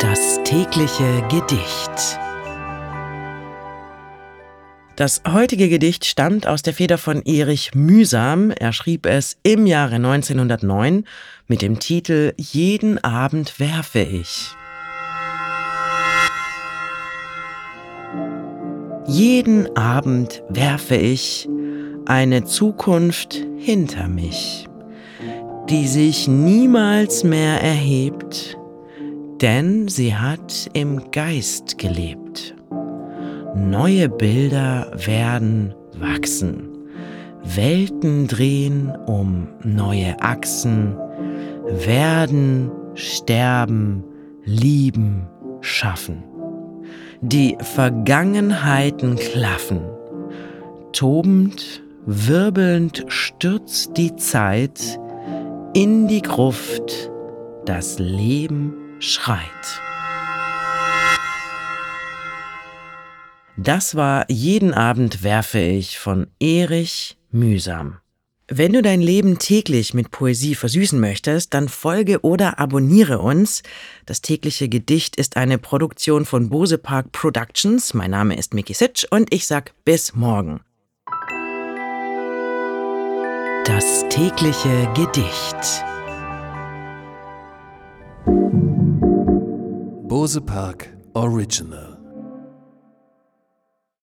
Das tägliche Gedicht. Das heutige Gedicht stammt aus der Feder von Erich Mühsam. Er schrieb es im Jahre 1909 mit dem Titel Jeden Abend werfe ich. Jeden Abend werfe ich eine Zukunft hinter mich, die sich niemals mehr erhebt, denn sie hat im Geist gelebt. Neue Bilder werden wachsen, Welten drehen um neue Achsen, werden, sterben, lieben, schaffen. Die Vergangenheiten klaffen. Tobend, wirbelnd stürzt die Zeit in die Gruft, das Leben schreit. Das war Jeden Abend werfe ich von Erich Mühsam. Wenn du dein Leben täglich mit Poesie versüßen möchtest, dann folge oder abonniere uns. Das tägliche Gedicht ist eine Produktion von Bose Park Productions. Mein Name ist Miki Sitsch und ich sag bis morgen. Das tägliche Gedicht. Bose Park Original